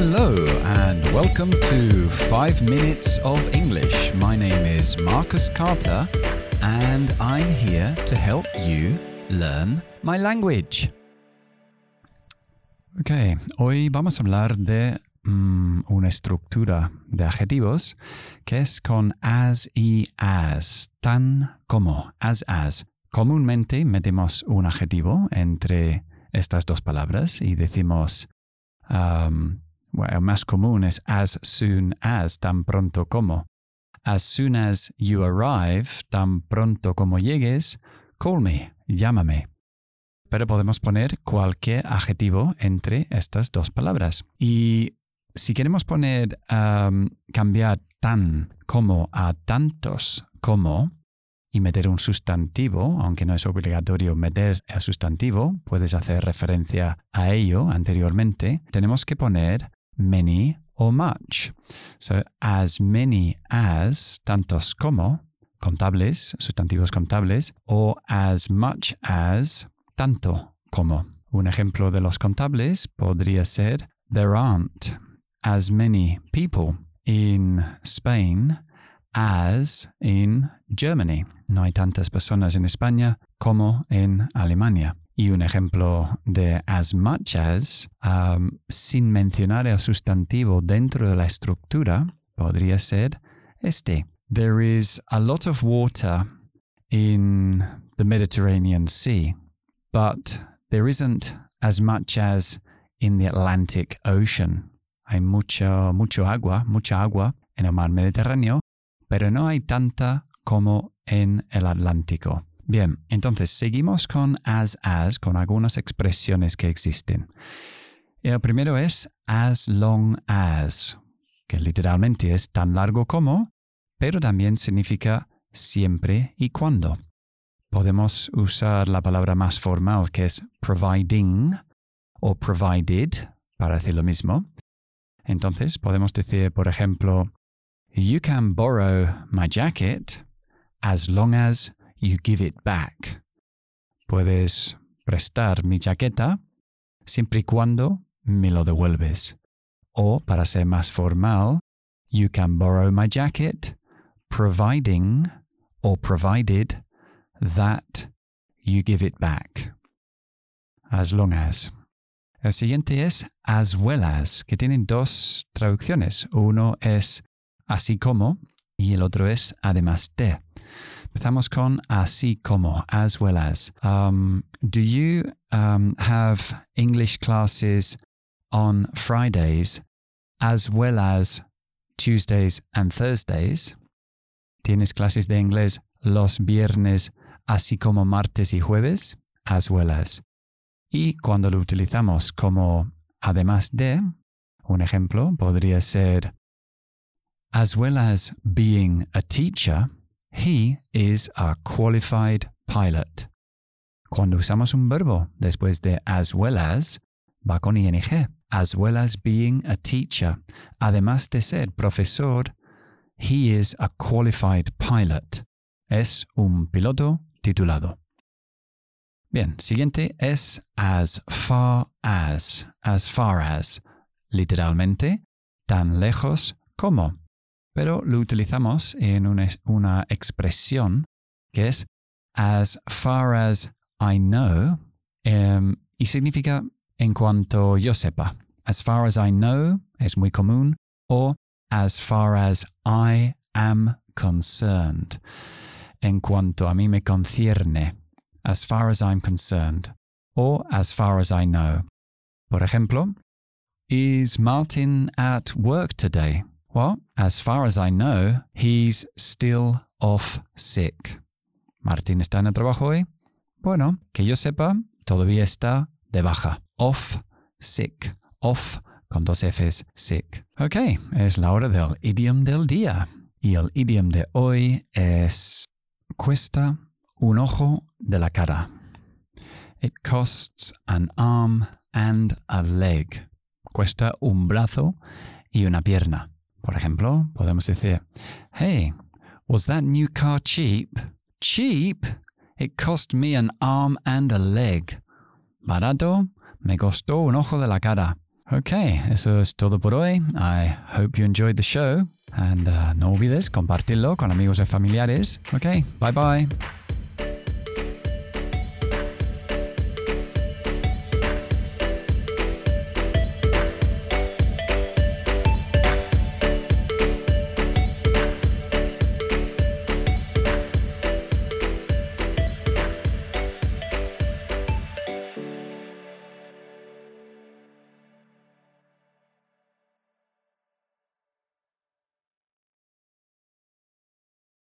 Hello and welcome to 5 Minutes of English. My name is Marcus Carter and I'm here to help you learn my language. Ok, hoy vamos a hablar de mm, una estructura de adjetivos que es con as y as, tan como, as as. Comúnmente metemos un adjetivo entre estas dos palabras y decimos, um, bueno, más común es as soon as, tan pronto como. As soon as you arrive, tan pronto como llegues, call me, llámame. Pero podemos poner cualquier adjetivo entre estas dos palabras. Y si queremos poner, cambiar tan como a tantos como, y meter un sustantivo, aunque no es obligatorio meter el sustantivo, puedes hacer referencia a ello anteriormente, tenemos que poner many or much. So, as many as, tantos como, contables, sustantivos contables, o as much as, tanto como. Un ejemplo de los contables podría ser, there aren't as many people in Spain as in Germany. No hay tantas personas en España como en Alemania. Y un ejemplo de as much as, um, sin mencionar el sustantivo dentro de la estructura, podría ser este. There is a lot of water in the Mediterranean Sea, but there isn't as much as in the Atlantic Ocean. Hay mucho, mucho agua, mucha agua en el mar Mediterráneo, pero no hay tanta como en el Atlántico. Bien, entonces seguimos con as as, con algunas expresiones que existen. El primero es as long as, que literalmente es tan largo como, pero también significa siempre y cuando. Podemos usar la palabra más formal que es providing o provided para decir lo mismo. Entonces podemos decir, por ejemplo, You can borrow my jacket as long as you give it back. Puedes prestar mi chaqueta siempre y cuando me lo devuelves. O, para ser más formal, you can borrow my jacket providing or provided that you give it back. As long as. El siguiente es as well as, que tienen dos traducciones. Uno es así como, y el otro es además de. Con así como, as well as. Um, do you um, have English classes on Fridays as well as Tuesdays and Thursdays? ¿Tienes clases de inglés los viernes así como martes y jueves? As well as. Y cuando lo utilizamos como además de, un ejemplo podría ser As well as being a teacher, he is a qualified pilot. Cuando usamos un verbo después de as well as, va con ing. As well as being a teacher, además de ser profesor, he is a qualified pilot. Es un piloto titulado. Bien, siguiente es as far as, as far as, literalmente, tan lejos como pero lo utilizamos en una, expresión que es as far as I know em, y significa en cuanto yo sepa. As far as I know es muy común o as far as I am concerned. En cuanto a mí me concierne. As far as I'm concerned. O as far as I know. Por ejemplo, Is Martin at work today? Well, as far as I know, he's still off sick. ¿Martín está en el trabajo hoy? Bueno, que yo sepa, todavía está de baja. Off sick. Off con dos Fs, sick. Ok, es la hora del idiom del día. Y el idiom de hoy es cuesta un ojo de la cara. It costs an arm and a leg. Cuesta un brazo y una pierna. Por ejemplo, podemos decir, Hey, was that new car cheap? Cheap? It cost me an arm and a leg. Barato? Me costó un ojo de la cara. Ok, eso es todo por hoy. I hope you enjoyed the show. And uh, no olvides compartirlo con amigos y familiares. Ok, bye bye.